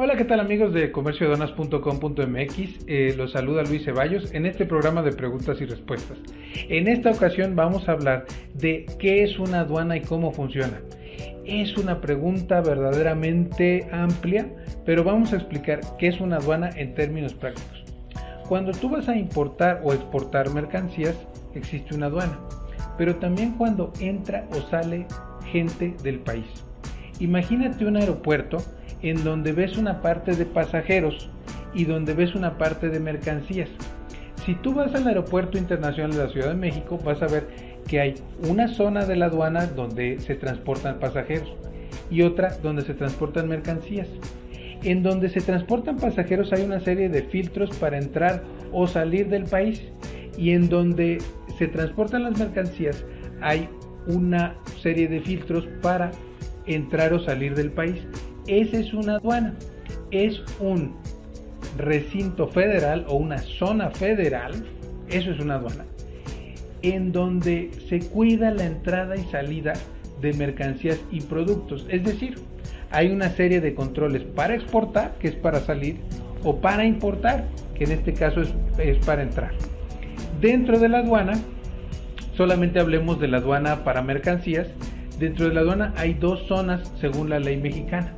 Hola, ¿qué tal amigos de comercioaduanas.com.mx? Eh, los saluda Luis Ceballos en este programa de preguntas y respuestas. En esta ocasión vamos a hablar de qué es una aduana y cómo funciona. Es una pregunta verdaderamente amplia, pero vamos a explicar qué es una aduana en términos prácticos. Cuando tú vas a importar o exportar mercancías, existe una aduana, pero también cuando entra o sale gente del país. Imagínate un aeropuerto en donde ves una parte de pasajeros y donde ves una parte de mercancías. Si tú vas al aeropuerto internacional de la Ciudad de México, vas a ver que hay una zona de la aduana donde se transportan pasajeros y otra donde se transportan mercancías. En donde se transportan pasajeros hay una serie de filtros para entrar o salir del país y en donde se transportan las mercancías hay una serie de filtros para entrar o salir del país. Esa es una aduana. Es un recinto federal o una zona federal, eso es una aduana, en donde se cuida la entrada y salida de mercancías y productos. Es decir, hay una serie de controles para exportar, que es para salir, o para importar, que en este caso es, es para entrar. Dentro de la aduana, solamente hablemos de la aduana para mercancías, dentro de la aduana hay dos zonas según la ley mexicana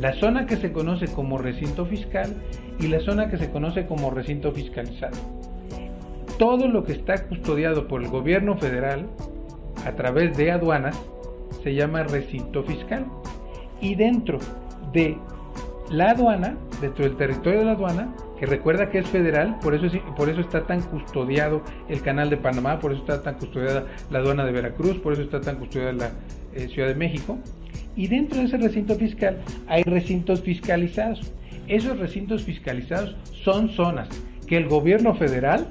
la zona que se conoce como recinto fiscal y la zona que se conoce como recinto fiscalizado. Todo lo que está custodiado por el gobierno federal a través de aduanas se llama recinto fiscal. Y dentro de la aduana, dentro del territorio de la aduana, que recuerda que es federal, por eso, por eso está tan custodiado el canal de Panamá, por eso está tan custodiada la aduana de Veracruz, por eso está tan custodiada la eh, Ciudad de México, y dentro de ese recinto fiscal hay recintos fiscalizados. Esos recintos fiscalizados son zonas que el gobierno federal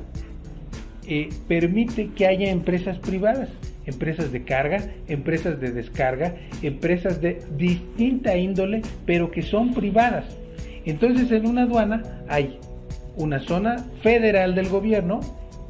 eh, permite que haya empresas privadas, empresas de carga, empresas de descarga, empresas de distinta índole, pero que son privadas. Entonces en una aduana hay una zona federal del gobierno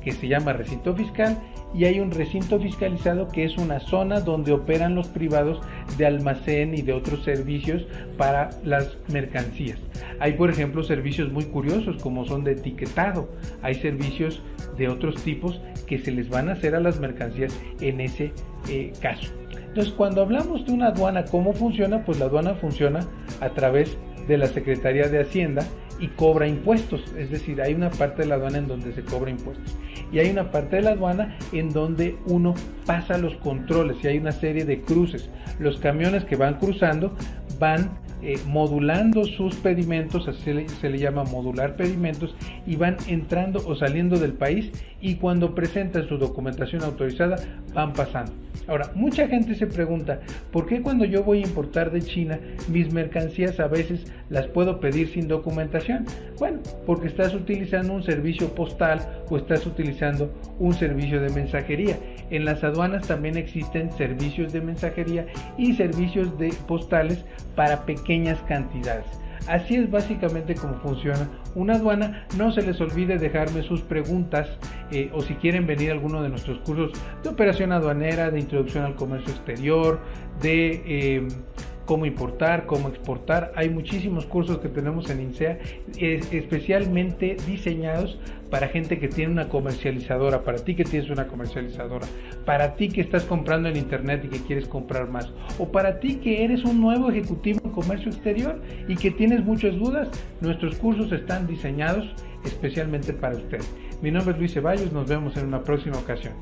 que se llama recinto fiscal y hay un recinto fiscalizado que es una zona donde operan los privados de almacén y de otros servicios para las mercancías. Hay, por ejemplo, servicios muy curiosos como son de etiquetado. Hay servicios de otros tipos que se les van a hacer a las mercancías en ese eh, caso. Entonces, cuando hablamos de una aduana, ¿cómo funciona? Pues la aduana funciona a través de la Secretaría de Hacienda y cobra impuestos. Es decir, hay una parte de la aduana en donde se cobra impuestos. Y hay una parte de la aduana en donde uno pasa los controles y hay una serie de cruces. Los camiones que van cruzando van eh, modulando sus pedimentos, así se le, llama modular pedimentos, y van entrando o saliendo del país y cuando presentan su documentación autorizada van pasando. Ahora, mucha gente se pregunta, ¿por qué cuando yo voy a importar de China mis mercancías a veces las puedo pedir sin documentación? Bueno, porque estás utilizando un servicio postal o estás utilizando un servicio de mensajería. En las aduanas también existen servicios de mensajería y servicios de postales para cantidades. Así es básicamente como funciona una aduana. No se les olvide dejarme sus preguntas eh, o si quieren venir a alguno de nuestros cursos de operación aduanera, de introducción al comercio exterior, de... Eh, cómo importar, cómo exportar. Hay muchísimos cursos que tenemos en INSEA, especialmente diseñados para gente que tiene una comercializadora, para ti que tienes una comercializadora, para ti que estás comprando en internet y que quieres comprar más, o para ti que eres un nuevo ejecutivo comercio exterior y que tienes muchas dudas, nuestros cursos están diseñados especialmente para usted. Mi nombre es Luis Ceballos, nos vemos en una próxima ocasión.